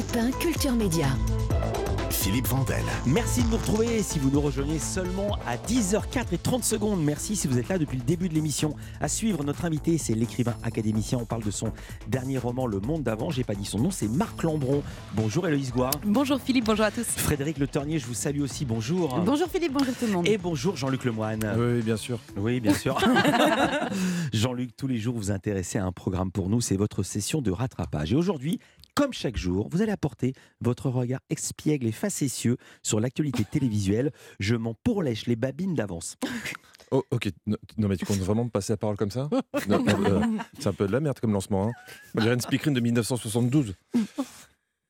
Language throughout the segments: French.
Europe 1 Culture Média. Philippe Vandel. Merci de nous retrouver si vous nous rejoignez seulement à 10h04 et 30 secondes. Merci si vous êtes là depuis le début de l'émission. À suivre, notre invité, c'est l'écrivain académicien. On parle de son dernier roman, Le Monde d'avant. J'ai pas dit son nom, c'est Marc Lambron. Bonjour Héloïse Gouard. Bonjour Philippe, bonjour à tous. Frédéric Le Ternier, je vous salue aussi. Bonjour. Bonjour Philippe, bonjour tout le monde. Et bonjour Jean-Luc Lemoine. Oui, bien sûr. Oui, bien sûr. Jean-Luc, tous les jours, vous intéressez à un programme pour nous. C'est votre session de rattrapage. Et aujourd'hui, comme chaque jour, vous allez apporter votre regard expiègle et facétieux sur l'actualité télévisuelle. Je m'en pourlèche les babines d'avance. Oh, ok. Non, mais tu comptes vraiment me passer la parole comme ça? Non, non, euh, C'est un peu de la merde comme lancement. Hein. On dirait une speakerine de 1972.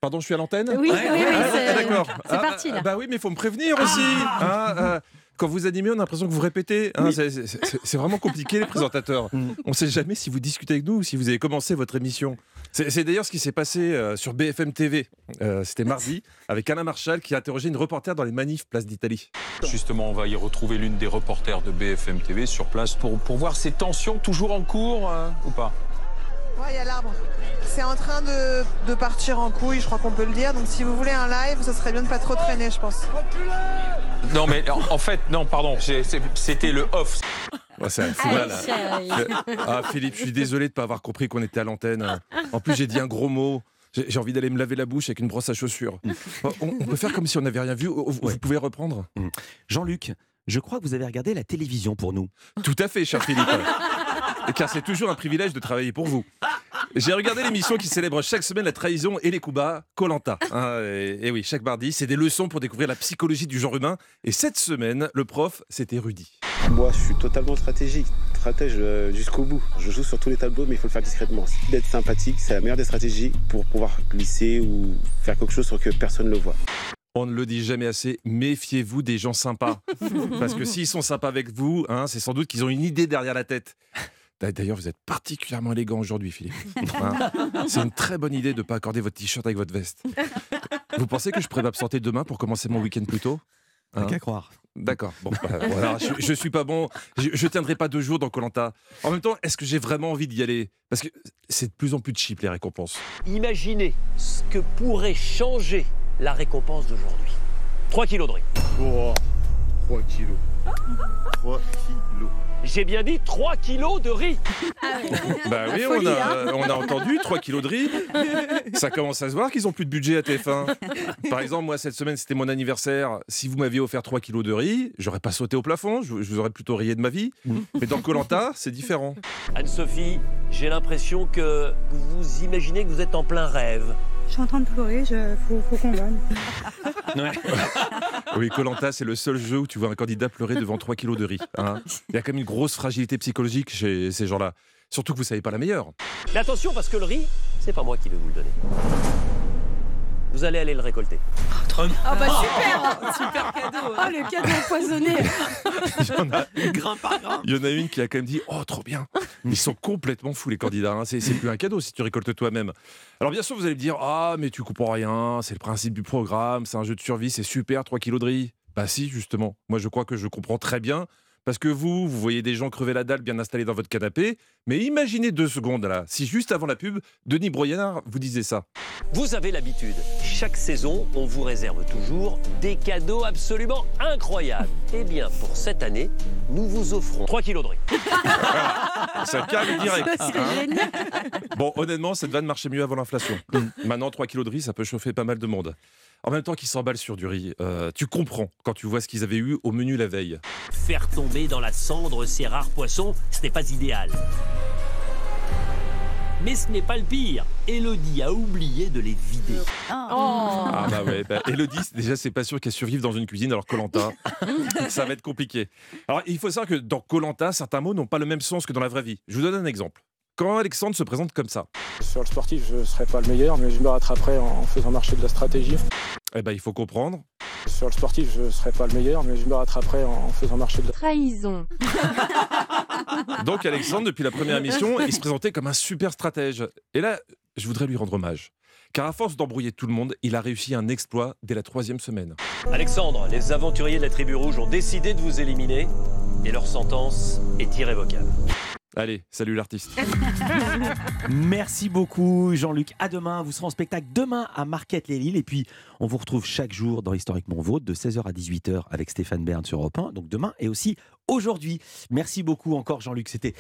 Pardon, je suis à l'antenne? Oui, oui, oui, Ah, c'est- d'accord. c'est parti, là. Bah oui, mais il faut me prévenir aussi. hein, euh, quand vous animez, on a l'impression que vous répétez. hein, c'est- vraiment compliqué, les présentateurs. Mm. On ne sait jamais si vous discutez avec nous ou si vous avez commencé votre émission. C'est c'est d'ailleurs ce qui s'est passé euh, sur BFM TV. Euh, C'était mardi, avec Alain Marchal qui a interrogé une reporter dans les manifs Place d'Italie. Justement, on va y retrouver l'une des reporters de BFM TV sur place pour, pour voir ces tensions toujours en cours euh, ou pas? Ouais, il y a l'arbre. C'est en train de, de partir en couille, je crois qu'on peut le dire. Donc si vous voulez un live, ce serait bien de pas trop traîner, je pense. Non, mais en, en fait, non, pardon, c'était le off. C'est un fou là. Ah Philippe, je suis désolé de ne pas avoir compris qu'on était à l'antenne. En plus, j'ai dit un gros mot. J'ai envie d'aller me laver la bouche avec une brosse à chaussures. On, on peut faire comme si on n'avait rien vu. Vous, vous Ouais. pouvez reprendre Jean-Luc, je crois que vous avez regardé la télévision pour nous. Tout à fait, cher Philippe. Car c'est toujours un privilège de travailler pour vous. J'ai regardé l'émission qui célèbre chaque semaine la trahison et les coups bas, Colanta. et, et oui, chaque mardi, c'est des leçons pour découvrir la psychologie du genre humain. Et cette semaine, le prof, c'était Rudy. Moi, je suis totalement stratégique, stratège euh, jusqu'au bout. Je joue sur tous les tableaux, mais il faut le faire discrètement. D'être sympathique, c'est la meilleure des stratégies pour pouvoir glisser ou faire quelque chose sans que personne ne le voit. On ne le dit jamais assez, méfiez-vous des gens sympas. Parce que s'ils sont sympas avec vous, hein, c'est sans doute qu'ils ont une idée derrière la tête. D'a- D'ailleurs, vous êtes particulièrement élégant aujourd'hui, Philippe. Hein c'est une très bonne idée de ne pas accorder votre t-shirt avec votre veste. Vous pensez que je pourrais m'absenter demain pour commencer mon week-end plus tôt? Hein qu'à croire. D'accord. Bon, bah, voilà, je, je suis pas bon. Je, je tiendrai pas deux jours dans Colanta. En même temps, est-ce que j'ai vraiment envie d'y aller? Parce que c'est de plus en plus cheap les récompenses. Imaginez ce que pourrait changer la récompense d'aujourd'hui. 3 kilos de riz. 3 kilos. 3 kilos. J'ai bien dit 3 kilos de riz. Bah oui, on a, on a entendu 3 kilos de riz. Ça commence à se voir qu'ils ont plus de budget à TF1. Par exemple, moi, cette semaine, c'était mon anniversaire. Si vous m'aviez offert 3 kilos de riz, j'aurais pas sauté au plafond. Je, je vous aurais plutôt rayé de ma vie. Mais dans Colanta, c'est différent. Anne-Sophie, j'ai l'impression que vous vous imaginez que vous êtes en plein rêve. Je suis en train de pleurer, il faut, faut qu'on gagne. Oui, Colanta, c'est le seul jeu où tu vois un candidat pleurer devant 3 kilos de riz. hein. Il y a quand même une grosse fragilité psychologique chez ces gens-là. Surtout que vous savez pas la meilleure. Mais attention parce que le riz, c'est pas moi qui vais vous le donner. Vous allez aller le récolter. Ah bah super Super cadeau Oh le cadeau empoisonné Il y en a Grain par grain. Il y en a une qui a quand même dit Oh, trop bien Ils sont complètement fous, les candidats. hein. C'est c'est plus un cadeau si tu récoltes toi-même. Alors, bien sûr, vous allez me dire Ah, mais tu comprends rien, c'est le principe du programme, c'est un jeu de survie, c'est super, 3 kilos de riz. Bah, si, justement. Moi, je crois que je comprends très bien. Parce que vous, vous voyez des gens crever la dalle bien installés dans votre canapé. Mais imaginez deux secondes là, si juste avant la pub, Denis Broyard vous disait ça. Vous avez l'habitude. Chaque saison, on vous réserve toujours des cadeaux absolument incroyables. Eh bien, pour cette année, nous vous offrons 3 kilos de riz. Ça calme direct. Ça hein. génial Bon, honnêtement, cette vanne marchait mieux avant l'inflation. Maintenant, 3 kilos de riz, ça peut chauffer pas mal de monde. En même temps qu'ils s'emballent sur du riz, euh, tu comprends quand tu vois ce qu'ils avaient eu au menu la veille. Faire tomber dans la cendre ces rares poissons, ce n'est pas idéal. Mais ce n'est pas le pire. Elodie a oublié de les vider. Oh. Ah bah ouais, bah, Elodie, déjà, c'est pas sûr qu'elle survive dans une cuisine, alors Colanta, ça va être compliqué. Alors, il faut savoir que dans Colanta, certains mots n'ont pas le même sens que dans la vraie vie. Je vous donne un exemple. Quand Alexandre se présente comme ça, Sur le sportif, je ne serai pas le meilleur, mais je me rattraperai en faisant marcher de la stratégie. eh ben, il faut comprendre. Sur le sportif, je ne serai pas le meilleur, mais je me rattraperai en faisant marcher de la Trahison Donc Alexandre, depuis la première émission, il se présentait comme un super stratège. Et là, je voudrais lui rendre hommage. Car à force d'embrouiller tout le monde, il a réussi un exploit dès la troisième semaine. Alexandre, les aventuriers de la tribu rouge ont décidé de vous éliminer et leur sentence est irrévocable. Allez, salut l'artiste. Merci beaucoup Jean-Luc. À demain, vous serez en spectacle demain à Marquette-les-Lilles et puis on vous retrouve chaque jour dans Historiquement Vôtre de 16h à 18h avec Stéphane Bern sur Europe 1. Donc demain et aussi aujourd'hui. Merci beaucoup encore Jean-Luc, c'était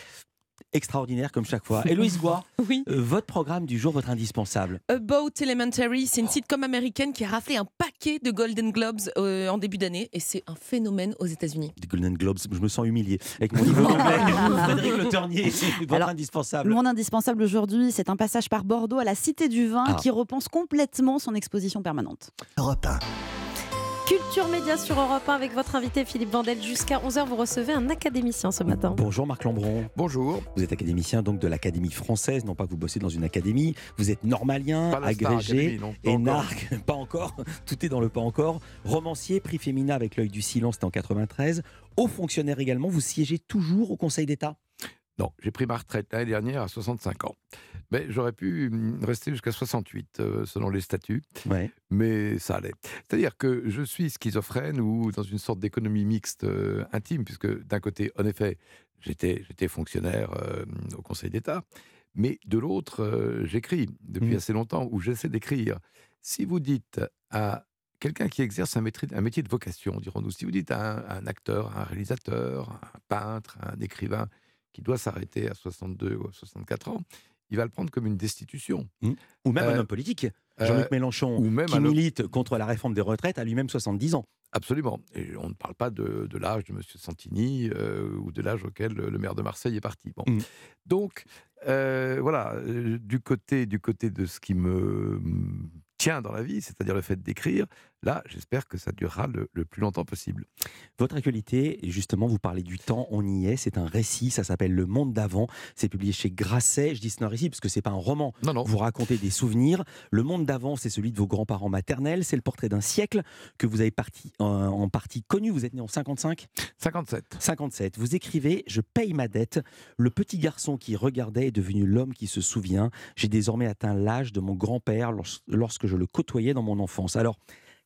extraordinaire comme chaque fois. Héloïse Goua, Oui. euh, votre programme du jour, votre indispensable. About Elementary, c'est une sitcom américaine qui a raflé un paquet de Golden Globes euh, en début d'année et c'est un phénomène aux États-Unis. Des Golden Globes, je me sens humilié avec mon niveau d'anglais. Frédéric Le Ternier, votre Alors, indispensable. Mon indispensable aujourd'hui, c'est un passage par Bordeaux à la Cité du Vin Ah. qui repense complètement son exposition permanente. Europe 1. Culture Média sur Europe 1 avec votre invité Philippe Vandel. Jusqu'à 11h, vous recevez un académicien ce matin. Bonjour Marc Lambron. Bonjour. Vous êtes académicien donc de l'Académie française, non pas que vous bossez dans une académie. Vous êtes normalien, agrégé, Academy, non, pas encore. énarque, pas encore. Tout est dans le pas encore. Romancier, prix Féminin avec l'œil du silence, c'était en 93. Haut fonctionnaire également, vous siégez toujours au Conseil d'État? Non, j'ai pris ma retraite l'année dernière à 65 ans. Mais j'aurais pu hum, rester jusqu'à 68 euh, selon les statuts, Ouais. mais ça allait. C'est-à-dire que je suis schizophrène ou dans une sorte d'économie mixte euh, intime, puisque d'un côté, en effet, j'étais j'étais fonctionnaire euh, au Conseil d'État, mais de l'autre, j'écris depuis Mhm. assez longtemps, ou j'essaie d'écrire. Si vous dites à quelqu'un qui exerce un métier, un métier de vocation, dirons-nous, si vous dites à un, à un acteur, à un réalisateur, un peintre, un écrivain qui doit s'arrêter à 62 ou à 64 ans, il va le prendre comme une destitution. Ou même un Euh, homme politique. Jean-Luc euh, Mélenchon, ou même qui un milite contre la réforme des retraites, a lui-même 70 ans. Absolument. Et on ne parle pas de, de l'âge de M. Santini euh, ou de l'âge auquel le maire de Marseille est parti. Bon. Mm. Donc, voilà, du côté, du côté de ce qui me mm, tient dans la vie, c'est-à-dire le fait d'écrire, là, j'espère que ça durera le, le plus longtemps possible. Votre actualité, justement, vous parlez du temps, on y est, c'est un récit, ça s'appelle Le Monde d'avant, c'est publié chez Grasset, je dis c'est un récit parce que c'est pas un roman, Non, non. vous racontez des souvenirs. Le Monde d'avant, c'est celui de vos grands-parents maternels, c'est le portrait d'un siècle que vous avez parti, en, en partie connu, vous êtes né en 55 57. 57, vous écrivez « Je paye ma dette, le petit garçon qui regardait est devenu l'homme qui se souvient, j'ai désormais atteint l'âge de mon grand-père lors- lorsque je le côtoyais dans mon enfance. » Alors,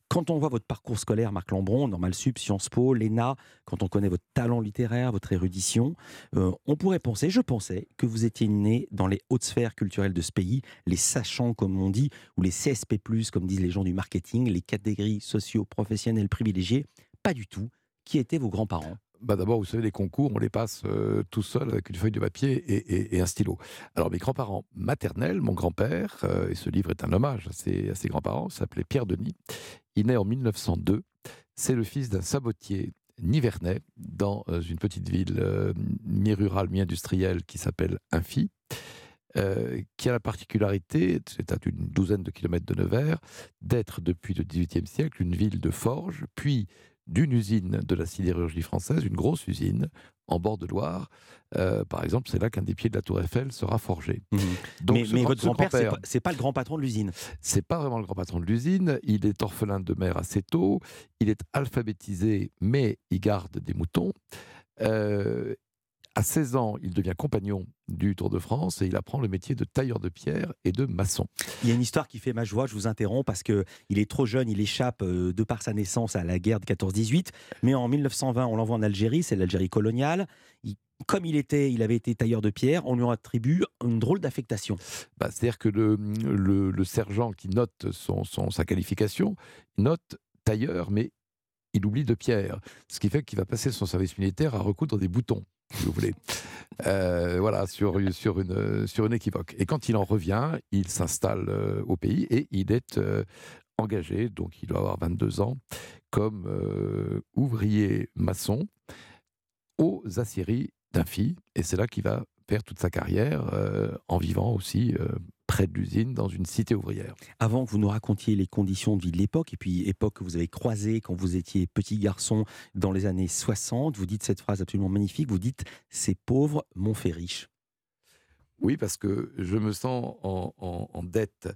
quand on voit votre parcours scolaire, Marc Lambron, Normal Sup, Sciences Po, l'ENA, quand on connaît votre talent littéraire, votre érudition, euh, on pourrait penser, je pensais, que vous étiez né dans les hautes sphères culturelles de ce pays, les sachants comme on dit, ou les CSP+, comme disent les gens du marketing, les catégories socio-professionnelles privilégiées. Pas du tout. Qui étaient vos grands-parents? Bah D'abord, vous savez, les concours, on les passe euh, tout seul avec une feuille de papier et, un stylo. Alors, mes grands-parents maternels, mon grand-père, euh, et ce livre est un hommage à ses grands-parents, s'appelait Pierre Denis. Il naît en 1902. C'est le fils d'un sabotier nivernais dans euh, une petite ville euh, mi-rurale, mi-industrielle qui s'appelle Infi. euh, qui a la particularité, c'est à une douzaine de kilomètres de Nevers, d'être depuis le XVIIIe siècle une ville de forge, puis d'une usine de la sidérurgie française, une grosse usine en bord de Loire. Euh, par exemple, c'est là qu'un des pieds de la Tour Eiffel sera forgé. Donc, Mais, ce mais grand- votre ce grand-père, c'est grand-père- pas, c'est pas le grand patron de l'usine. c'est pas vraiment le grand patron de l'usine. Il est orphelin de mère assez tôt. Il est alphabétisé, mais il garde des moutons. Euh, à 16 ans, il devient compagnon du Tour de France et il apprend le métier de tailleur de pierre et de maçon. Il y a une histoire qui fait ma joie, je vous interromps, parce que il est trop jeune, il échappe euh, de par sa naissance à la guerre de 14-18, mais en 1920, on l'envoie en Algérie, c'est l'Algérie coloniale. Il- comme il était, il avait été tailleur de pierre, on lui attribue une drôle d'affectation. Bah, C'est-à-dire que le, le- le sergent qui note son, son- sa qualification note tailleur, mais il oublie de pierre. Ce qui fait qu'il va passer son service militaire à recoudre des boutons, si vous voulez. Euh, voilà, sur, sur, une, sur une équivoque. Et quand il en revient, il s'installe euh, au pays et il est euh, engagé, donc il doit avoir 22 ans, comme ouvrier maçon aux aciéries d'Infi. Et c'est là qu'il va faire toute sa carrière en vivant aussi près de l'usine, dans une cité ouvrière. Avant que vous nous racontiez les conditions de vie de l'époque, et puis époque que vous avez croisée quand vous étiez petit garçon dans les années 60, vous dites cette phrase absolument magnifique, vous dites « ces pauvres m'ont fait riche ». Oui, parce que je me sens en, en- en dette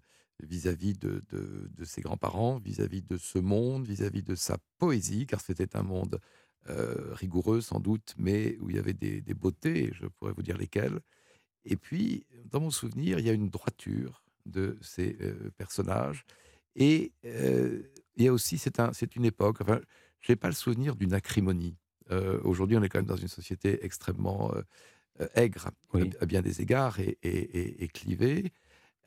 vis-à-vis de, de- de ses grands-parents, vis-à-vis de ce monde, vis-à-vis de sa poésie, car c'était un monde euh, rigoureux sans doute, mais où il y avait des, des beautés, je pourrais vous dire lesquelles. Et puis, dans mon souvenir, il y a une droiture de ces euh, personnages, et euh, il y a aussi, c'est un, c'est une époque, enfin, je n'ai pas le souvenir d'une acrimonie. Euh, Aujourd'hui, on est quand même dans une société extrêmement... aigre à, à bien des égards et, et- et- et clivé.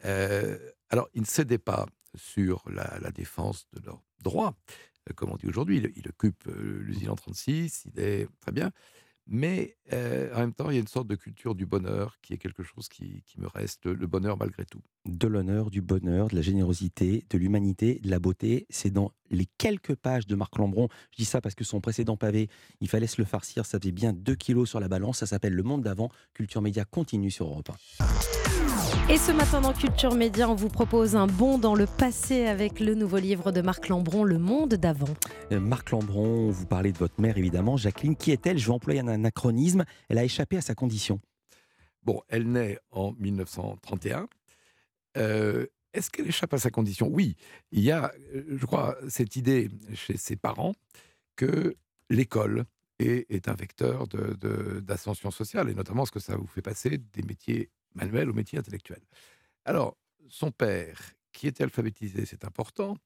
Euh, alors, ils ne cédaient pas sur la, la défense de leurs droits, comme on dit aujourd'hui. Il, il occupe l'usine en 36, il est très bien. Mais en même temps, il y a une sorte de culture du bonheur qui est quelque chose qui, me reste, le, le bonheur malgré tout. De l'honneur, du bonheur, de la générosité, de l'humanité, de la beauté. C'est dans les quelques pages de Marc Lambron. Je dis ça parce que son précédent pavé, il fallait se le farcir. Ça faisait bien 2 kilos sur la balance. Ça s'appelle Le Monde d'avant. Culture Média continue sur Europe 1. Et ce matin dans Culture Média, on vous propose un bond dans le passé avec le nouveau livre de Marc Lambron, Le Monde d'avant. Euh, Marc Lambron, vous parlez de votre mère évidemment. Jacqueline, qui est-elle? Je vais employer un anachronisme. Elle a échappé à sa condition. Bon, elle naît en 1931. Euh, Est-ce qu'elle échappe à sa condition? Oui, il y a, euh, je crois, cette idée chez ses parents que l'école est, est un vecteur de- de- d'ascension sociale, et notamment ce que ça vous fait passer des métiers manuels aux métiers intellectuels. Alors, son père, qui était alphabétisé, c'est important,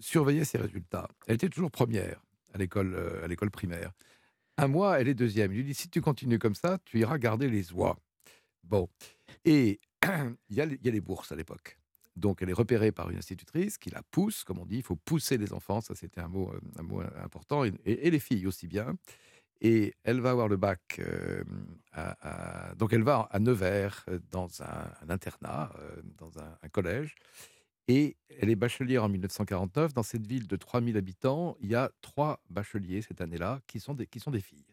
surveillait ses résultats. Elle était toujours première à l'école euh, à l'école primaire. Un mois, elle est deuxième. Il lui dit si tu continues comme ça, tu iras garder les oies. Bon. Et il y, a les- bourses à l'époque. Donc, elle est repérée par une institutrice qui la pousse, comme on dit, il faut pousser les enfants, ça c'était un mot, euh, un mot important, et les filles aussi bien. Et elle va avoir le bac, euh, donc elle va à Nevers, euh, dans un, internat, euh, dans un, collège, et elle est bachelière en 1949. Dans cette ville de 3000 habitants, il y a trois bacheliers cette année-là qui sont des, qui sont des filles.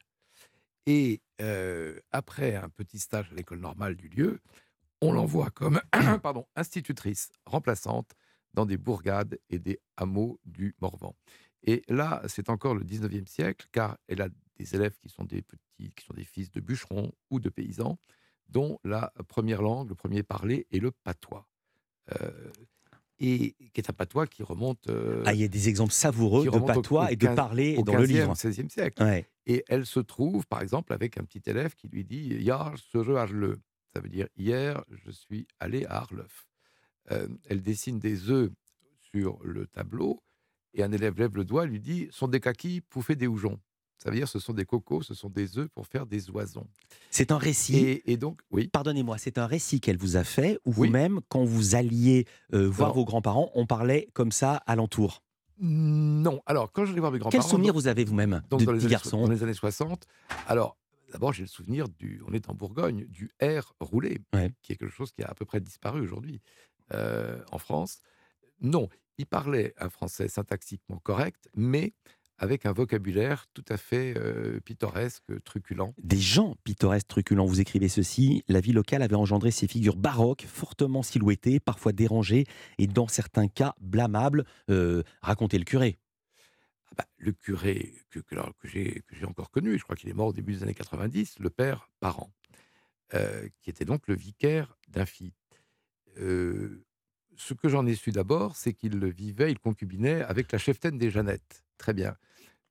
Et après un petit stage à l'école normale du lieu, on l'envoie comme pardon, institutrice remplaçante dans des bourgades et des hameaux du Morvan. Et là, c'est encore le 19e siècle, car elle a des élèves qui sont des petits, qui sont des fils de bûcherons ou de paysans, dont la première langue, le premier parler est le patois. Euh, et qui est un patois qui remonte. euh, Ah, il y a des exemples savoureux de au- patois au et de 15 parler au dans le 15e, livre. 16e siècle. Ouais. Et elle se trouve, par exemple, avec un petit élève qui lui dit Hier, ce jeu le. Ça veut dire Hier, je suis allé à Arleuf. Euh, elle dessine des œufs sur le tableau et un élève lève le doigt et lui dit Sont des kakis faire des hougeons. Ça veut dire ce sont des cocos, ce sont des œufs pour faire des oisons. C'est un récit. Et, et donc, oui. Pardonnez-moi, c'est un récit qu'elle vous a fait, où Oui. vous-même, quand vous alliez euh, voir Non. vos grands-parents, on parlait comme ça alentour. Non. Alors, quand je vais voir mes grands-parents. Quel souvenir donc- vous avez vous-même de dans les, petit années, garçon dans les années 60. Alors, d'abord, j'ai le souvenir du. On est en Bourgogne, du R roulé, qui est quelque chose qui a à peu près disparu aujourd'hui euh, en France. Non, il parlait un français syntaxiquement correct, mais avec un vocabulaire tout à fait euh, pittoresque, truculent. Des gens pittoresques, truculents. Vous écrivez ceci La vie locale avait engendré ces figures baroques, fortement silhouettées, parfois dérangées et dans certains cas blâmables. Euh, racontez le curé. Ah bah, le curé que, que, alors, que j'ai encore connu, je crois qu'il est mort au début des années 90, le père Parent, euh, qui était donc le vicaire d'Infi. Euh, ce que j'en ai su d'abord, c'est qu'il vivait, il concubinait avec la cheftaine des Jeannettes. Très bien.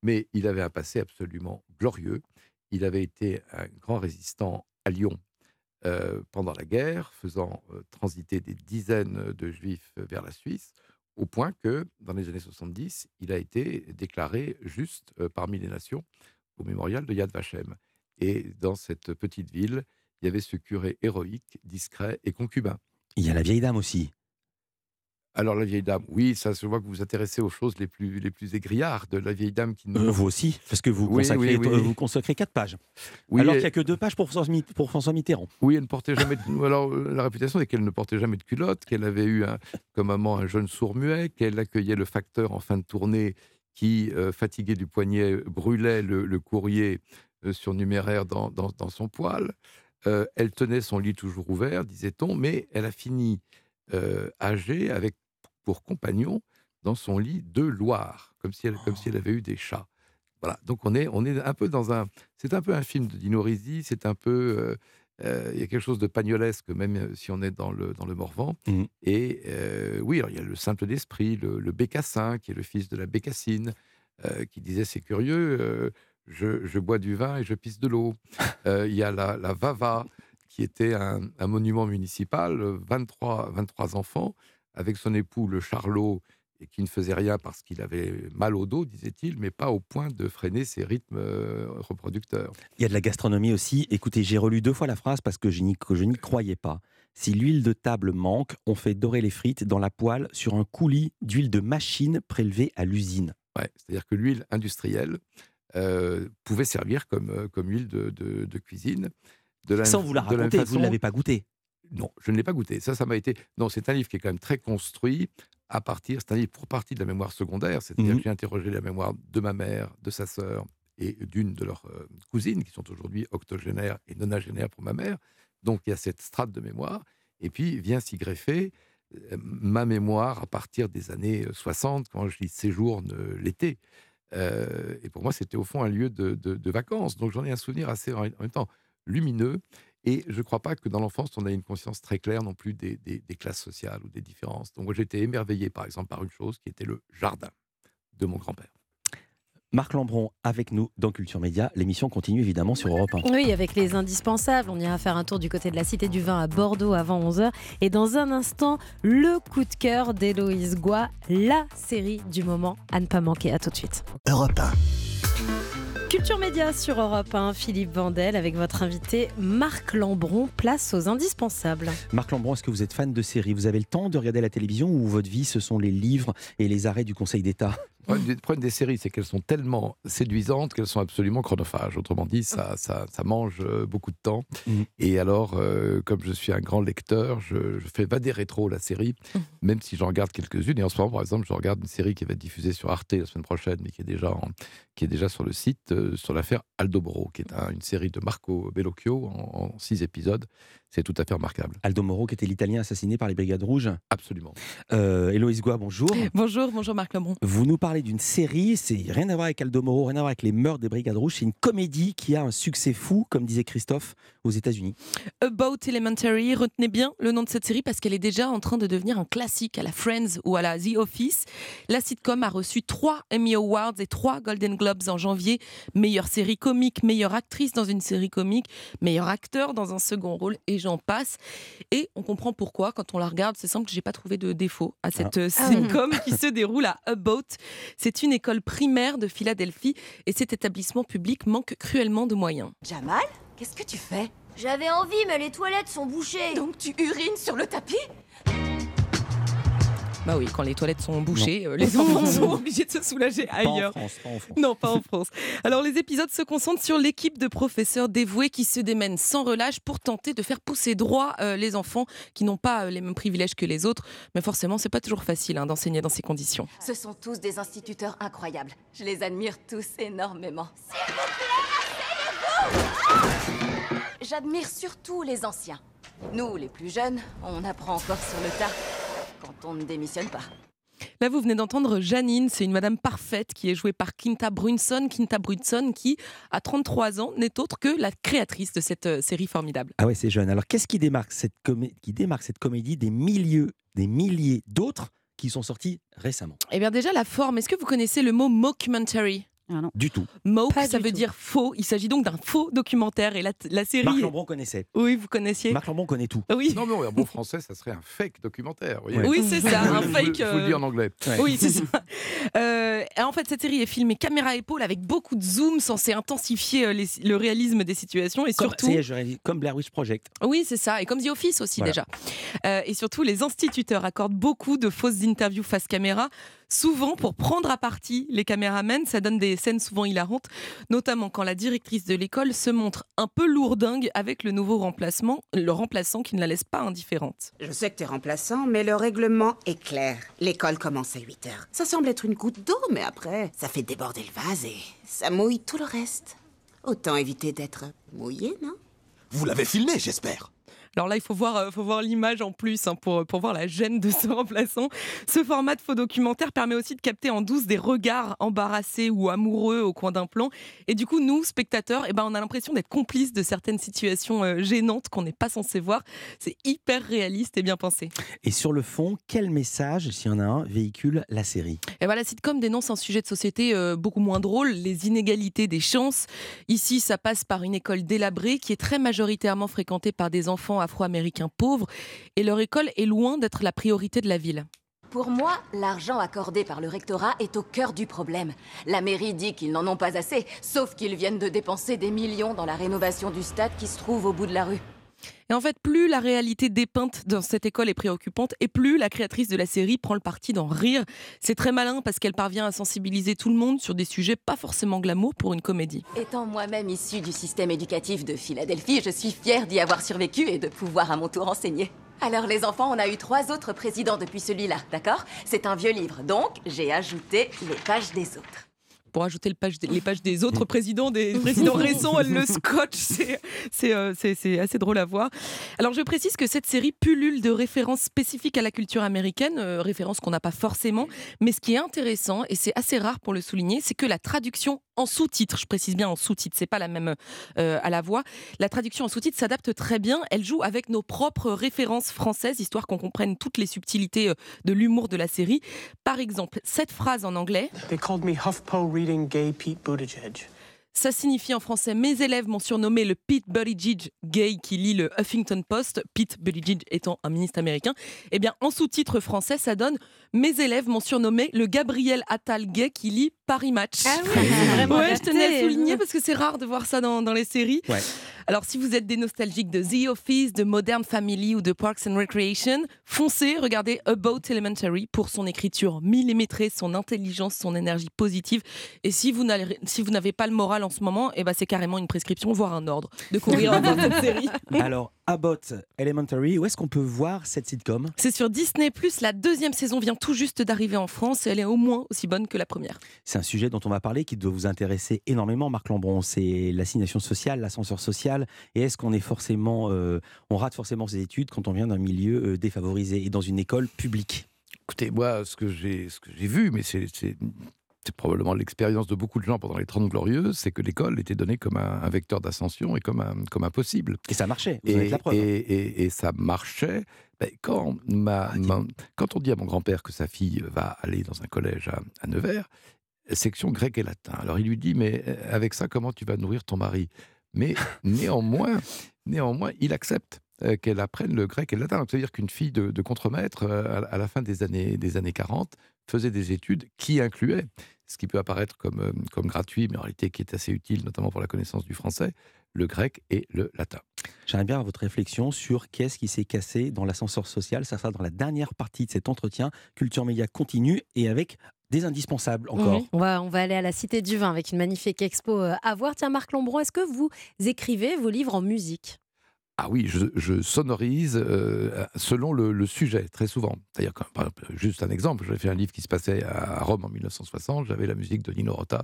Mais il avait un passé absolument glorieux. Il avait été un grand résistant à Lyon euh, pendant la guerre, faisant euh, transiter des dizaines de juifs vers la Suisse, au point que, dans les années 70, il a été déclaré juste euh, parmi les nations au mémorial de Yad Vashem. Et dans cette petite ville, il y avait ce curé héroïque, discret et concubin. Il y a la vieille dame aussi. Alors la vieille dame, oui, ça se voit que vous vous intéressez aux choses les plus, les plus égrillardes. La vieille dame qui... Euh, vous aussi, parce que vous, Oui, consacrez, oui, oui. vous consacrez quatre pages. Alors et- qu'il n'y a que deux pages pour François, Mit- pour François Mitterrand. Oui, elle ne portait jamais. De... Alors, euh, la réputation, c'est qu'elle ne portait jamais de culotte, qu'elle avait eu un, comme maman un jeune sourd-muet, qu'elle accueillait le facteur en fin de tournée qui, euh, fatigué du poignet, brûlait le, le courrier euh, surnuméraire dans, dans, dans son. Euh, elle tenait son lit toujours ouvert, disait-on, mais elle a fini euh, âgée avec pour compagnon dans son lit deux Loire, comme si elle, comme si elle avait eu des chats. Voilà, donc on est, on est un peu dans un. C'est un peu un film de Dino Risi, c'est un peu. euh, euh, il y a quelque chose de pagnolesque, même euh, si on est dans le, dans le Morvan. Mhm. Et euh, oui, il y a le simple d'esprit, le, le Bécassin, qui est le fils de la Bécassine, euh, qui disait C'est curieux, je, je bois du vin et je pisse de l'eau. Il y a la, la Vava, qui était un, un monument municipal, euh, 23, 23 enfants, avec son époux, le Charlot, et qui ne faisait rien parce qu'il avait mal au dos, disait-il, mais pas au point de freiner ses rythmes euh, reproducteurs. Il y a de la gastronomie aussi. Écoutez, j'ai relu deux fois la phrase parce que je n'y croyais pas. Si l'huile de table manque, on fait dorer les frites dans la poêle sur un coulis d'huile de machine prélevée à l'usine. Ouais, C'est-à-dire que l'huile industrielle euh, pouvait servir comme, euh, comme huile de, de- de cuisine. De la Sans vous la raconter, vous ne l'avez pas goûté. Non, je ne l'ai pas goûté. Ça, ça m'a été. Non, c'est un livre qui est quand même très construit à partir. C'est un livre pour partie de la mémoire secondaire. C'est-à-dire Mhm. que j'ai interrogé la mémoire de ma mère, de sa sœur et d'une de leurs euh, cousines, qui sont aujourd'hui octogénaires et nonagénaires pour ma mère. Donc il y a cette strate de mémoire. Et puis vient s'y greffer euh, ma mémoire à partir des années euh, 60, quand j'y séjourne euh, l'été. Euh, et pour moi, c'était au fond un lieu de, de- de vacances. Donc j'en ai un souvenir assez en même temps lumineux. Et je ne crois pas que dans l'enfance, on ait une conscience très claire non plus des, des- des classes sociales ou des différences. Donc moi, j'étais émerveillé, par exemple, par une chose qui était le jardin de mon grand-père. Marc Lambron avec nous dans Culture Média. L'émission continue évidemment sur Europe 1. Oui, avec les indispensables. On ira faire un tour du côté de la Cité du Vin à Bordeaux avant 11h. Et dans un instant, le coup de cœur d'Héloïse Goua, la série du moment à ne pas manquer. À tout de suite. Europe 1. Culture Média sur Europe 1, Philippe Vandel avec votre invité Marc Lambron. Place aux indispensables. Marc Lambron, est-ce que vous êtes fan de séries? Vous avez le temps de regarder la télévision ou votre vie, ce sont les livres et les arrêts du Conseil d'État? Le problème des- le problème des séries, c'est qu'elles sont tellement séduisantes qu'elles sont absolument chronophages. Autrement dit, ça, ça, ça mange euh, beaucoup de temps. Mhm. Et alors, euh, comme je suis un grand lecteur, je, je fais pas des rétros la série, même si j'en regarde quelques-unes. Et en ce moment, par exemple, je regarde une série qui va être diffusée sur Arte la semaine prochaine, mais qui est déjà, en- qui est déjà sur le site, euh, sur l'affaire Aldo Moro, qui est un- une série de Marco Bellocchio en, en six épisodes. C'est tout à fait remarquable. Aldo Moro, qui était l'Italien assassiné par les Brigades Rouges. Absolument. Euh, Héloïse Goua, bonjour. Bonjour, bonjour Marc Lambron. Vous nous parlez d'une série, c'est rien à voir avec Aldo Moro, rien à voir avec les meurtres des Brigades Rouges. C'est une comédie qui a un succès fou, comme disait Christophe, aux États-Unis. About Elementary, retenez bien le nom de cette série parce qu'elle est déjà en train de devenir un classique à la Friends ou à la The Office. La sitcom a reçu trois Emmy Awards et trois Golden Globes en janvier. Meilleure série comique, meilleure actrice dans une série comique, meilleur acteur dans un second rôle et j'en passe. Et on comprend pourquoi quand on la regarde. C'est simple, j'ai pas trouvé de défaut à cette euh, Ah qui se déroule à About. C'est une école primaire de Philadelphie et cet établissement public manque cruellement de moyens. Jamal, qu'est-ce que tu fais? J'avais envie, mais les toilettes sont bouchées. Donc tu urines sur le tapis? Bah oui, quand les toilettes sont bouchées, euh, les enfants sont obligés de se soulager Pas en ailleurs. France, pas en France. Non, pas en France. Alors les épisodes se concentrent sur l'équipe de professeurs dévoués qui se démènent sans relâche pour tenter de faire pousser droit euh, les enfants qui n'ont pas euh, les mêmes privilèges que les autres. Mais forcément, c'est pas toujours facile hein, d'enseigner dans ces conditions. Ce sont tous des instituteurs incroyables. Je les admire tous énormément. J'admire surtout les anciens. Nous, les plus jeunes, on apprend encore sur le tas quand on ne démissionne pas. Là, vous venez d'entendre Janine, c'est une madame parfaite qui est jouée par Quinta Brunson. Quinta Brunson qui, à 33 ans, n'est autre que la créatrice de cette euh, série formidable. Ah ouais, c'est jeune. Alors qu'est-ce qui démarque cette, comé- qui démarque cette comédie des milliers, des milliers d'autres qui sont sortis récemment? Eh bien déjà, la forme, est-ce que vous connaissez le mot mockumentary? Du tout. Pas ça veut tout. dire faux. Il s'agit donc d'un faux documentaire. Et la, la série. Marc Lambron connaissait. Oui, vous connaissiez. Marc Lambron connaît tout. Oui. Non, mais en bon français, ça serait un fake documentaire. Oui, c'est ça, un fake, Je vous le dis euh, en anglais. Oui, c'est ça. Euh, en fait, cette série est filmée caméra à épaule avec beaucoup de zoom, censé intensifier euh, les- le réalisme des situations et Comme, surtout. comme Blair Witch Project. Oui, c'est ça. Et comme The Office aussi Voilà. déjà. Euh, et surtout, les instituteurs accordent beaucoup de fausses interviews face caméra, souvent pour prendre à partie les caméramens. Ça donne des scènes souvent hilarantes, notamment quand la directrice de l'école se montre un peu lourdingue avec le nouveau remplacement, le remplaçant qui ne la laisse pas indifférente. Je sais que t'es remplaçant, mais le règlement est clair. L'école commence à 8 heures. Ça semble être une goutte d'eau, mais après, ça fait déborder le vase et ça mouille tout le reste. Autant éviter d'être mouillé, non? Vous l'avez filmé, j'espère. Alors là, il faut voir, euh, faut voir l'image en plus hein, pour, pour voir la gêne de ce remplaçant. Ce format de faux documentaire permet aussi de capter en douce des regards embarrassés ou amoureux au coin d'un plan. Et du coup, nous, spectateurs, eh ben, on a l'impression d'être complices de certaines situations euh, gênantes qu'on n'est pas censé voir. C'est hyper réaliste et bien pensé. Et sur le fond, quel message, s'il y en a un, véhicule la série? Et voilà, la sitcom dénonce un sujet de société euh, beaucoup moins drôle, les inégalités des chances. Ici, ça passe par une école délabrée qui est très majoritairement fréquentée par des enfants afro-américains pauvres. Et leur école est loin d'être la priorité de la ville. Pour moi, l'argent accordé par le rectorat est au cœur du problème. La mairie dit qu'ils n'en ont pas assez, sauf qu'ils viennent de dépenser des millions dans la rénovation du stade qui se trouve au bout de la rue. Et en fait, plus la réalité dépeinte dans cette école est préoccupante, et plus la créatrice de la série prend le parti d'en rire. C'est très malin parce qu'elle parvient à sensibiliser tout le monde sur des sujets pas forcément glamour pour une comédie. Étant moi-même issue du système éducatif de Philadelphie, je suis fière d'y avoir survécu et de pouvoir à mon tour enseigner. Alors les enfants, on a eu trois autres présidents depuis celui-là, d'accord? C'est un vieux livre, donc j'ai ajouté les pages des autres pour ajouter le page, les pages des autres présidents, des présidents récents, elle le scotch, c'est euh, assez drôle à voir. Alors je précise que cette série pullule de références spécifiques à la culture américaine, euh, références qu'on n'a pas forcément, mais ce qui est intéressant, et c'est assez rare pour le souligner, c'est que la traduction en sous-titres, je précise bien en sous-titres, c'est pas la même euh, à la voix, la traduction en sous-titres s'adapte très bien, elle joue avec nos propres références françaises, histoire qu'on comprenne toutes les subtilités de l'humour de la série. Par exemple, cette phrase en anglais... They called me HuffPo Ça signifie en français Mes élèves m'ont surnommé le Pete Buttigieg gay qui lit le Huffington Post, Pete Buttigieg étant un ministre américain. Eh bien, en sous-titre français, ça donne Mes élèves m'ont surnommé le Gabriel Attal gay qui lit Paris Match. Ah oui, vraiment ouais, je tenais à souligner parce que c'est rare de voir ça dans, dans les séries. Alors, si vous êtes des nostalgiques de The Office, de Modern Family ou de Parks and Recreation, foncez, regardez About Elementary pour son écriture millimétrée, son intelligence, son énergie positive. Et si vous n'avez si pas le moral en ce moment, eh ben c'est carrément une prescription, voire un ordre de courir dans cette série. Alors, Abbott Elementary, où est-ce qu'on peut voir cette sitcom? C'est sur Disney+, la deuxième saison vient tout juste d'arriver en France et elle est au moins aussi bonne que la première. C'est un sujet dont on va parler qui doit vous intéresser énormément, Marc Lambron. C'est l'assignation sociale, l'ascenseur social. Et est-ce qu'on est forcément, euh, on rate forcément ses études quand on vient d'un milieu euh, défavorisé et dans une école publique? Écoutez, moi, ce que j'ai, ce que j'ai vu, mais c'est, c'est, probablement l'expérience de beaucoup de gens pendant les Trente Glorieuses, c'est que l'école était donnée comme un, un vecteur d'ascension et comme un, comme un possible. Et ça marchait. Vous Et, la preuve. et- et- et ça marchait. Ben, quand, ma, ma- quand on dit à mon grand-père que sa fille va aller dans un collège à, à Nevers, section grec et latin. Alors il lui dit, mais euh, avec ça, comment tu vas nourrir ton mari? Mais néanmoins, néanmoins, il accepte euh, qu'elle apprenne le grec et le latin. C'est-à-dire qu'une fille de, de contremaître, euh, à, à la fin des années, des années 40, faisait des études qui incluaient, ce qui peut apparaître comme, euh, comme gratuit, mais en réalité qui est assez utile, notamment pour la connaissance du français, le grec et le latin. J'aimerais bien avoir votre réflexion sur qu'est-ce qui s'est cassé dans l'ascenseur social. Ça sera dans la dernière partie de cet entretien. Culture Média continue et avec des indispensables encore. Oui, On, va, on va aller à la Cité du Vin avec une magnifique expo euh, à voir. Tiens, Marc Lombron, est-ce que vous écrivez vos livres en musique? Ah oui, je, je sonorise euh, selon le, le sujet, très souvent. C'est-à-dire, que, par exemple, juste un exemple, j'avais fait un livre qui se passait à Rome en 1960, j'avais la musique de Nino Rota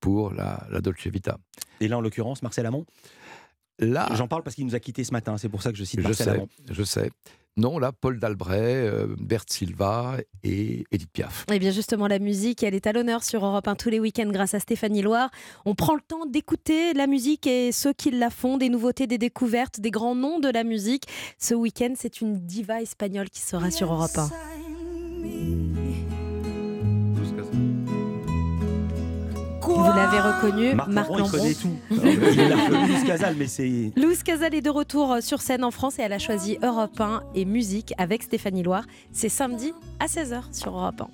pour la, la Dolce Vita. Et là, en l'occurrence, Marcel Amont Là, J'en parle parce qu'il nous a quittés ce matin. C'est pour ça que je cite je Marcel sais, Amont. je sais. Non, là, Paul Dalbret, euh, Bert Silva et Edith Piaf. Eh bien justement, la musique, elle est à l'honneur sur Europe 1 tous les week-ends grâce à Stéphanie Loire. On prend le temps d'écouter la musique et ceux qui la font, des nouveautés, des découvertes, des grands noms de la musique. Ce week-end, c'est une diva espagnole qui sera sur Europe 1. Vous l'avez reconnu, Marc, Marc Lambron, il connaît tout. Il est là, Louis Casal, mais c'est. Louise Casal est de retour sur scène en France et elle a choisi Europe 1 et musique avec Stéphanie Loire. C'est samedi à 16h sur Europe 1.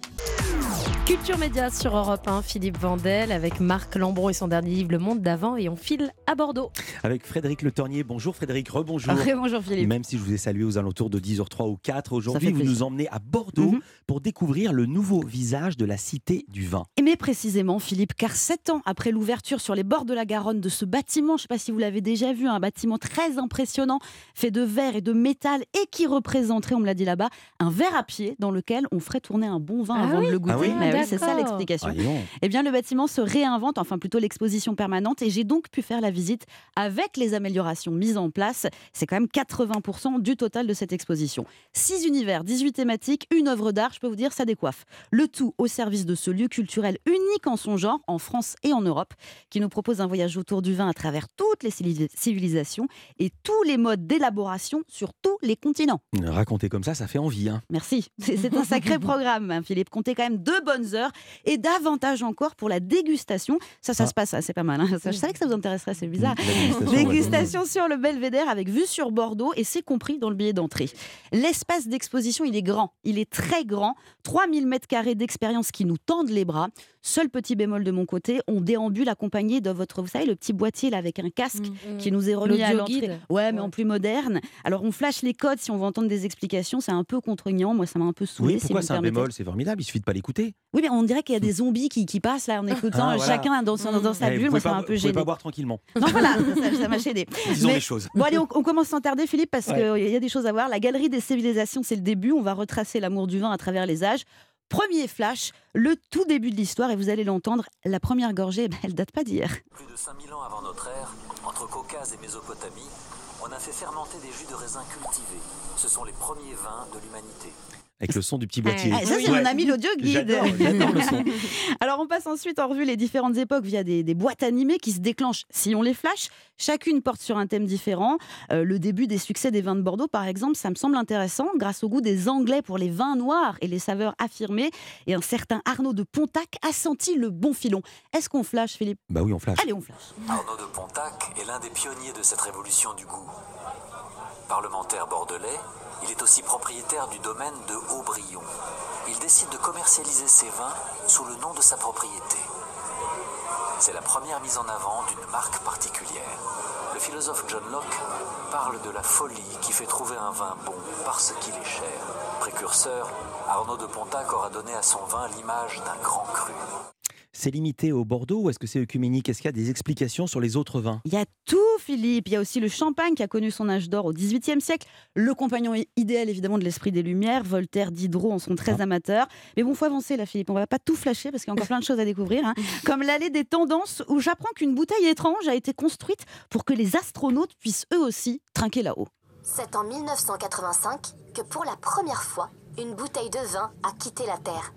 Culture Média sur Europe 1, Philippe Vandel avec Marc Lambron et son dernier livre Le Monde d'avant et on file à Bordeaux. Avec Frédéric Le Tornier. Bonjour Frédéric, rebonjour. Bonjour Philippe. Même si je vous ai salué aux alentours de 10h03 ou 4, aujourd'hui vous plaisir. nous emmenez à Bordeaux Mhm. pour découvrir le nouveau visage de la Cité du Vin. Et Mais précisément, Philippe, car sept ans après l'ouverture sur les bords de la Garonne de ce bâtiment, je ne sais pas si vous l'avez déjà vu, un bâtiment très impressionnant, fait de verre et de métal et qui représenterait, on me l'a dit là-bas, un verre à pied dans lequel on ferait tourner un bon vin Ah avant oui de le goûter. Ah oui c'est ça l'explication. Ah. Eh bien, le bâtiment se réinvente, enfin plutôt l'exposition permanente, et j'ai donc pu faire la visite avec les améliorations mises en place. C'est quand même 80% du total de cette exposition. 6 univers, 18 thématiques, une œuvre d'art, je peux vous dire, ça décoiffe. Le tout au service de ce lieu culturel unique en son genre, en France et en Europe, qui nous propose un voyage autour du vin à travers toutes les civili- civilisations et tous les modes d'élaboration sur tous les continents. Raconter comme ça, ça fait envie. Hein. Merci. C'est un sacré programme, hein, Philippe. Comptez quand même deux bonnes heures et davantage encore pour la dégustation. Ça, ça Ah. se passe, ça, c'est pas mal. hein. Ça, je savais que ça vous intéresserait, c'est bizarre. La dégustation, ouais. Dégustation sur le Belvédère avec vue sur Bordeaux et c'est compris dans le billet d'entrée. L'espace d'exposition, il est grand, il est très grand. 3000 mètres carrés d'expérience qui nous tendent les bras. Seul petit bémol de mon côté, on déambule accompagné de votre, vous savez, le petit boîtier là avec un casque qui nous est remis à l'entrée. Ouais, mais en plus moderne. Alors on flash les codes si on veut entendre des explications, c'est un peu contraignant. Moi, ça m'a un peu saoulé. Oui, pourquoi vous c'est un bémol? C'est formidable, il suffit de pas l'écouter. Oui, mais on dirait qu'il y a des zombies qui, qui passent là en écoutant, Ah, voilà. chacun dans, son- dans sa Eh, vous bulle. Moi, ça m'a un peu Vous gêné. pas boire tranquillement. Non, voilà, ça ça m'a gêné. Disons Mais- les choses. Bon, allez, on, on commence sans tarder, Philippe, parce Ouais. qu'il y a des choses à voir. La galerie des civilisations, c'est le début. On va retracer l'amour du vin à travers les âges. Premier flash, le tout début de l'histoire, et vous allez l'entendre, la première gorgée, ben, elle date pas d'hier. Plus de 5000 ans avant notre ère, entre Caucase et Mésopotamie, on a fait fermenter des jus de raisin cultivés. Ce sont les premiers vins de l'humanité. Avec le son du petit boîtier. Ah, ça, c'est mon ami l'audio guide. J'adore, j'adore le son. Alors, on passe ensuite en revue les différentes époques via des, des boîtes animées qui se déclenchent si on les flash. Chacune porte sur un thème différent. Euh, le début des succès des vins de Bordeaux, par exemple, ça me semble intéressant grâce au goût des Anglais pour les vins noirs et les saveurs affirmées. Et un certain Arnaud de Pontac a senti le bon filon. Est-ce qu'on flash, Philippe? Bah oui, on flash. Allez, on flash. Arnaud de Pontac est l'un des pionniers de cette révolution du goût. Parlementaire bordelais, il est aussi propriétaire du domaine de Aubryon. Il décide de commercialiser ses vins sous le nom de sa propriété. C'est la première mise en avant d'une marque particulière. Le philosophe John Locke parle de la folie qui fait trouver un vin bon parce qu'il est cher. Précurseur, Arnaud de Pontac aura donné à son vin l'image d'un grand cru. C'est limité au Bordeaux ou est-ce que c'est œcuménique? Est-ce qu'il y a des explications sur les autres vins? Il y a tout, Philippe. Il y a aussi le champagne qui a connu son âge d'or au XVIIIe siècle. Le compagnon idéal, évidemment, de l'esprit des Lumières. Voltaire, Diderot en sont très amateurs. Mais bon, faut avancer, là, Philippe. On va pas tout flasher parce qu'il y a encore plein de choses à découvrir. hein. Comme l'allée des tendances où j'apprends qu'une bouteille étrange a été construite pour que les astronautes puissent eux aussi trinquer là-haut. C'est en 1985 que pour la première fois, une bouteille de vin a quitté la Terre.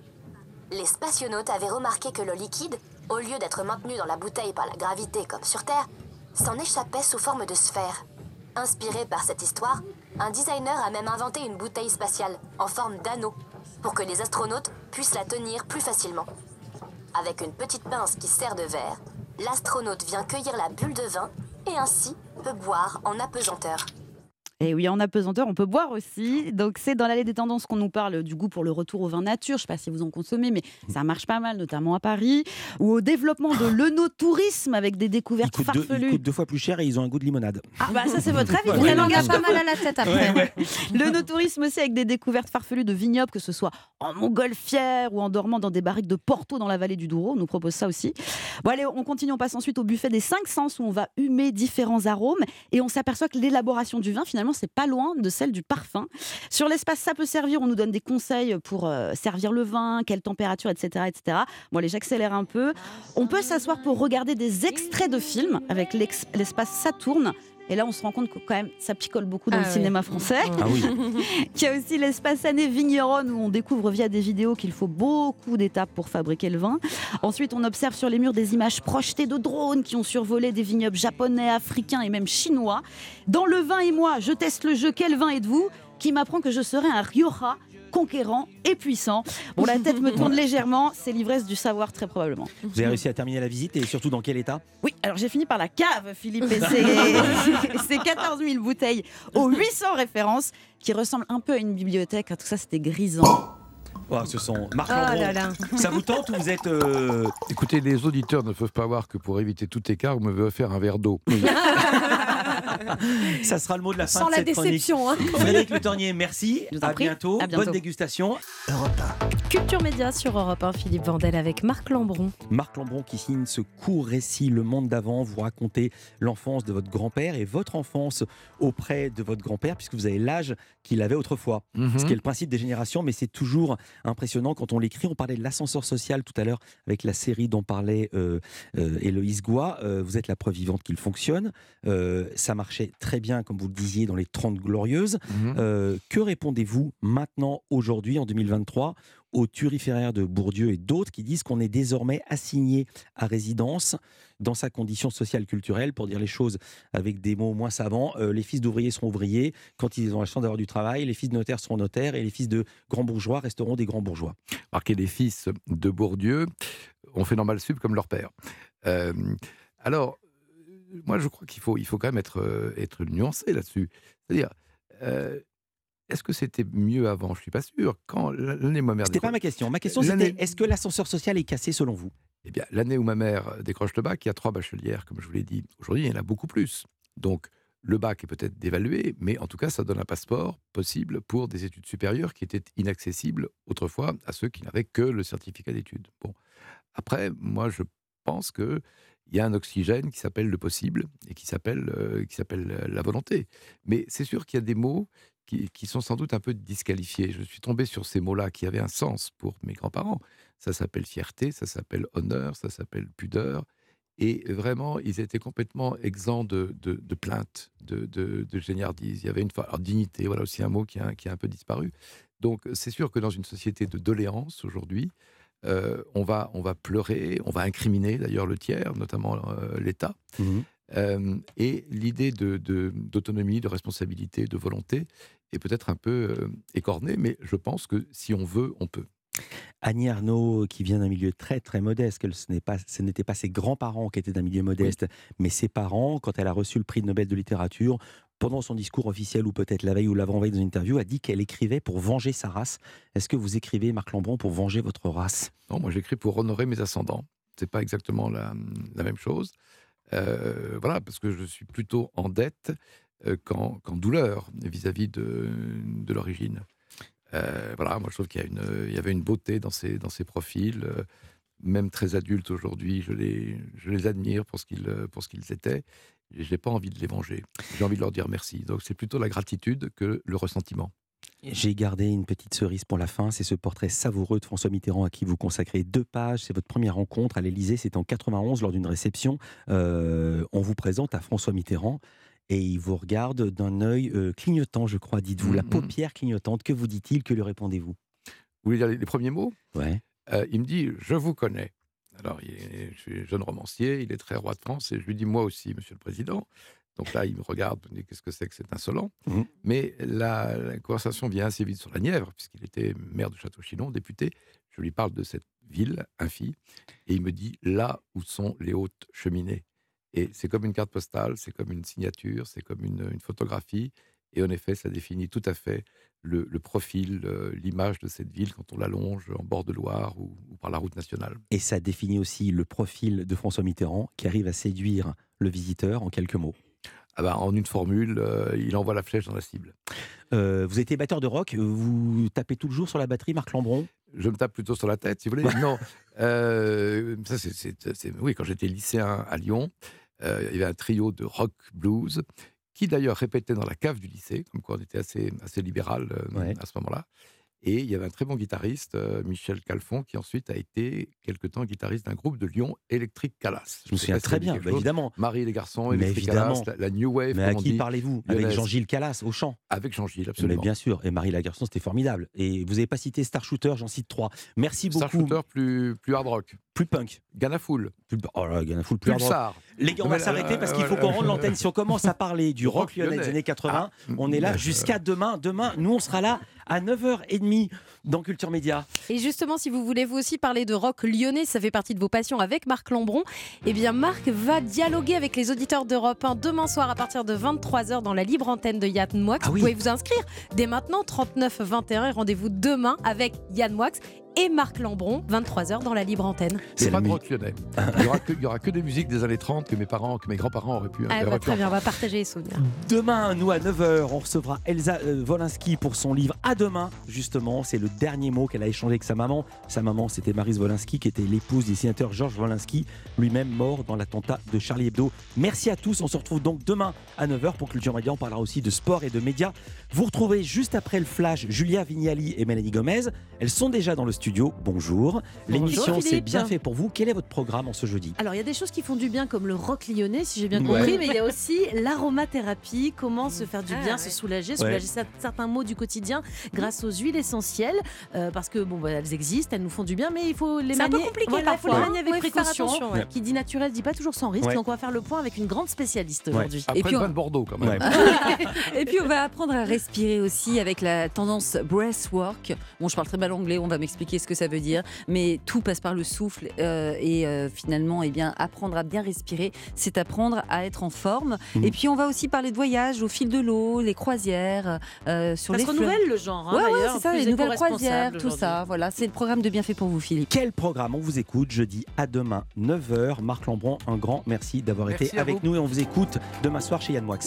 Les spationautes avaient remarqué que le liquide, au lieu d'être maintenu dans la bouteille par la gravité comme sur Terre, s'en échappait sous forme de sphère. Inspiré par cette histoire, un designer a même inventé une bouteille spatiale en forme d'anneau pour que les astronautes puissent la tenir plus facilement. Avec une petite pince qui sert de verre, l'astronaute vient cueillir la bulle de vin et ainsi peut boire en apesanteur. Et oui, en apesanteur, on peut boire aussi. Donc, c'est dans l'allée des tendances qu'on nous parle du goût pour le retour au vin nature. Je ne sais pas si vous en consommez, mais ça marche pas mal, notamment à Paris. Ou au développement de l'œnotourisme avec des découvertes Ils coûtent, deux, ils farfelues. coûtent deux fois plus cher et ils ont un goût de limonade. Ah bah ça c'est votre avis. Vous ouais. garder pas mal à la tête après. Ouais, ouais. Le no-tourisme aussi avec des découvertes farfelues de vignobles, que ce soit en montgolfière ou en dormant dans des barriques de Porto dans la vallée du Douro. On nous propose ça aussi. Bon allez, on continue, on passe ensuite au buffet des cinq sens où on va humer différents arômes et on s'aperçoit que l'élaboration du vin finalement c'est pas loin de celle du parfum. Sur l'espace ça peut servir, on nous donne des conseils pour euh, servir le vin, quelle température, etc. etc. Bon allez, j'accélère un peu. On peut s'asseoir pour regarder des extraits de films avec l'espace Saturne. Et là, on se rend compte que quand même, ça picole beaucoup dans Ah le oui. cinéma français. Ah oui. Il y a aussi l'espace année vigneronne où on découvre via des vidéos qu'il faut beaucoup d'étapes pour fabriquer le vin. Ensuite, on observe sur les murs des images projetées de drones qui ont survolé des vignobles japonais, africains et même chinois. Dans Le vin et moi, je teste le jeu Quel vin êtes-vous? Qui m'apprend que je serai un Rioja conquérant et puissant. Bon, la tête me tourne légèrement, c'est l'ivresse du savoir très probablement. Vous avez réussi à terminer la visite et surtout dans quel état? Oui, alors j'ai fini par la cave, Philippe, et c'est c'est 14 000 bouteilles aux 800 références qui ressemblent un peu à une bibliothèque. Tout ça, c'était grisant. Oh, Ce sont Marc Oh Lambron. là là. Ça vous tente ou vous êtes euh, Écoutez, les auditeurs ne peuvent pas voir que pour éviter tout écart, vous m'avez offert un verre d'eau. Ça sera le mot de la fin Sans de la cette déception, hein. Frédéric Le Tornier, merci. Je vous en À prie. bientôt. À bientôt. Bonne dégustation. Culture Média sur Europe 1, Philippe Vandel avec Marc Lambron. Marc Lambron qui signe ce court récit Le Monde d'avant. Vous racontez l'enfance de votre grand-père et votre enfance auprès de votre grand-père, puisque vous avez l'âge qu'il avait autrefois. Mhm. Ce qui est le principe des générations, mais c'est toujours impressionnant quand on l'écrit. On parlait de l'ascenseur social tout à l'heure avec la série dont parlait euh, euh, Héloïse Goua. Euh, vous êtes la preuve vivante qu'il fonctionne. Euh, ça marchait très bien, comme vous le disiez, dans les 30 glorieuses. Mhm. Euh, que répondez-vous maintenant, aujourd'hui, en 2023 au turiféraire de Bourdieu et d'autres qui disent qu'on est désormais assigné à résidence dans sa condition sociale culturelle, pour dire les choses avec des mots moins savants. euh, les fils d'ouvriers seront ouvriers quand ils ont la chance d'avoir du travail, les fils de notaires seront notaires et les fils de grands bourgeois resteront des grands bourgeois. Marquer les fils de Bourdieu ont fait normal sub comme leur père. Euh, alors, moi, je crois qu'il faut, il faut quand même être, euh, être nuancé là-dessus. C'est-à-dire, euh, est-ce que c'était mieux avant? Je suis pas sûr. Quand l'année où ma mère C'était pas ma question. Ma question c'était est-ce que l'ascenseur social est cassé selon vous? Eh bien, l'année où ma mère décroche le bac, il y a trois bachelières, comme je vous l'ai dit. Aujourd'hui, il y en a beaucoup plus. Donc, le bac est peut-être dévalué, mais en tout cas, ça donne un passeport possible pour des études supérieures qui étaient inaccessibles autrefois à ceux qui n'avaient que le certificat d'études. Bon. Après, moi, je pense que il y a un oxygène qui s'appelle le possible et qui s'appelle euh, qui s'appelle euh, la volonté. Mais c'est sûr qu'il y a des mots qui, qui sont sans doute un peu disqualifiés. Je suis tombé sur ces mots-là qui avaient un sens pour mes grands-parents. Ça s'appelle fierté, ça s'appelle honneur, ça s'appelle pudeur. Et vraiment, ils étaient complètement exempts de, de, plaintes, de, de, de géniardise. Il y avait une fois, alors dignité, voilà aussi un mot qui a, qui a un peu disparu. Donc c'est sûr que dans une société de doléance aujourd'hui, euh, on, va, on va pleurer, on va incriminer d'ailleurs le tiers, notamment euh, l'État. Euh, et l'idée de- de- d'autonomie, de, responsabilité, de volonté est peut-être un peu écornée, mais je pense que si on veut, on peut. Annie Arnaud, qui vient d'un milieu très très modeste, que ce n'est pas- ses grands-parents qui étaient d'un milieu modeste, mais ses parents, quand elle a reçu le prix de Nobel de littérature, pendant son discours officiel, ou peut-être la veille ou l'avant-veille dans une interview, a dit qu'elle écrivait pour venger sa race. Est-ce que vous écrivez, Marc Lambron, pour venger votre race? Non, moi j'écris pour honorer mes ascendants. C'est pas exactement la, même chose. Euh, voilà, parce que je suis plutôt en dette euh, qu'en douleur vis-à-vis de, l'origine. Euh, voilà, moi je trouve qu'il y, avait une beauté dans ces, profils, même très adultes aujourd'hui. Je les, admire pour ce qu'ils étaient. Je n'ai pas envie de les venger. J'ai envie de leur dire merci. Donc c'est plutôt la gratitude que le ressentiment. J'ai gardé une petite cerise pour la fin, c'est ce portrait savoureux de François Mitterrand à qui vous consacrez deux pages. C'est votre première rencontre à l'Élysée, c'est en 91 lors d'une réception. Euh, on vous présente à François Mitterrand et il vous regarde d'un œil euh, clignotant, je crois, dites-vous, la paupière clignotante. Que vous dit-il? Que lui répondez-vous? Vous voulez dire les, les premiers mots? Ouais. Euh, il me dit Je vous connais. Alors, il est- je suis jeune romancier, il est très roi de France, et je lui dis Moi aussi, monsieur le président. Donc là, il me regarde, il me dit Qu'est-ce que c'est que c'est insolent? Mais la, la conversation vient assez vite sur la Nièvre, puisqu'il était maire de Château-Chinon, député. Je lui parle de cette ville, Infi, et il me dit Là où sont les hautes cheminées. Et c'est comme une carte postale, c'est comme une signature, c'est comme une, une photographie. Et en effet, ça définit tout à fait le, le profil, euh, l'image de cette ville quand on l'allonge en bord de Loire ou, ou par la route nationale. Et ça définit aussi le profil de François Mitterrand qui arrive à séduire le visiteur en quelques mots. Ah bah, en une formule, euh, il envoie la flèche dans la cible. Euh, vous étiez batteur de rock, vous tapez tout le jour sur la batterie, Marc Lambron? Je me tape plutôt sur la tête, si vous voulez. non, euh, ça c'est, oui, quand j'étais lycéen à Lyon, euh, il y avait un trio de rock blues qui d'ailleurs répétait dans la cave du lycée, comme quoi on était assez, assez libéral euh, à ce moment-là. Et il y avait un très bon guitariste, euh, Michel Calfon, qui ensuite a été quelque temps guitariste d'un groupe de Lyon, Electric Calas. Je me souviens très bien, bah, évidemment. Marie et les garçons, Mais Electric évidemment. Calas, la, la New Wave. Mais à qui parlez-vous? Avec. Jean-Gilles Calas, au chant Avec Jean-Gilles, Mais absolument. bien sûr, et Marie Lagarçon, c'était formidable. Et vous n'avez pas cité Star Shooter, j'en cite trois. Merci Star beaucoup. Shooter plus, plus hard rock. Plus punk. Ganafoul. Plus, oh là, Ganafoul, plus. Pulsar. Les gars, on va s'arrêter euh, parce qu'il faut qu'on rende l'antenne. Si on commence à parler du rock lyonnais des années 80, Ah. on est là jusqu'à demain. Demain, nous, on sera là à 9h30 dans Culture Média. Et justement, si vous voulez vous aussi parler de rock lyonnais, ça fait partie de vos passions avec Marc Lambron, eh bien Marc va dialoguer avec les auditeurs d'Europe 1 demain soir à partir de 23h dans la libre antenne de Yann Moix. Ah vous pouvez vous inscrire dès maintenant 39 21 et rendez-vous demain avec Yann Moix et Marc Lambron 23h dans la libre antenne. C'est pas de rock lyonnais. Il y, aura que, il y aura que des musiques des années 30 que mes parents, que mes grands-parents auraient pu. Ah, bah, très bien, on va partager les souvenirs. Demain, nous à 9h, on recevra Elsa euh, Wolinski pour son livre À demain, justement. C'est le dernier mot qu'elle a échangé avec sa maman. Sa maman, c'était Marise Wolinski, qui était l'épouse du sénateur Georges Wolinski, lui-même mort dans l'attentat de Charlie Hebdo. Merci à tous. On se retrouve donc demain à 9h pour Culture Média. On parlera aussi de sport et de médias. Vous retrouvez juste après le flash Julia Vignali et Mélanie Gomez. Elles sont déjà dans le studio. Studio. Bonjour. L'émission c'est bien fait pour vous. Quel est votre programme en ce jeudi? Alors, il y a des choses qui font du bien, comme le rock lyonnais, si j'ai bien Ouais. compris, mais il y a aussi l'aromathérapie, comment se faire du Ah, bien, ouais. se soulager, Ouais. soulager cer- certains maux du quotidien grâce aux huiles essentielles, euh, parce que bon, bah, elles existent, elles nous font du bien, mais il faut les C'est un manier. peu compliqué Voilà, il faut les parfois. manier avec Ouais, précaution. Qui dit naturel dit pas toujours sans risque, Ouais. donc on va faire le point avec une grande spécialiste aujourd'hui. Après Et puis on- de Bordeaux, quand même. Ouais. Et puis on va apprendre à respirer aussi avec la tendance breathwork. Bon, je parle très mal anglais, on va m'expliquer ce que ça veut dire, mais tout passe par le souffle euh, et euh, finalement, eh bien, apprendre à bien respirer, c'est apprendre à être en forme. Mhm. Et puis on va aussi parler de voyage au fil de l'eau, les croisières, euh, sur Ça les se renouvelle le genre, hein, ouais, ouais, c'est ça, les nouvelles croisières, tout ça. Voilà, c'est le programme de Bienfait pour vous, Philippe. Quel programme On vous écoute jeudi à demain 9h. Marc Lambron, un grand merci d'avoir été avec vous. nous et on vous écoute demain soir chez Yann Moix.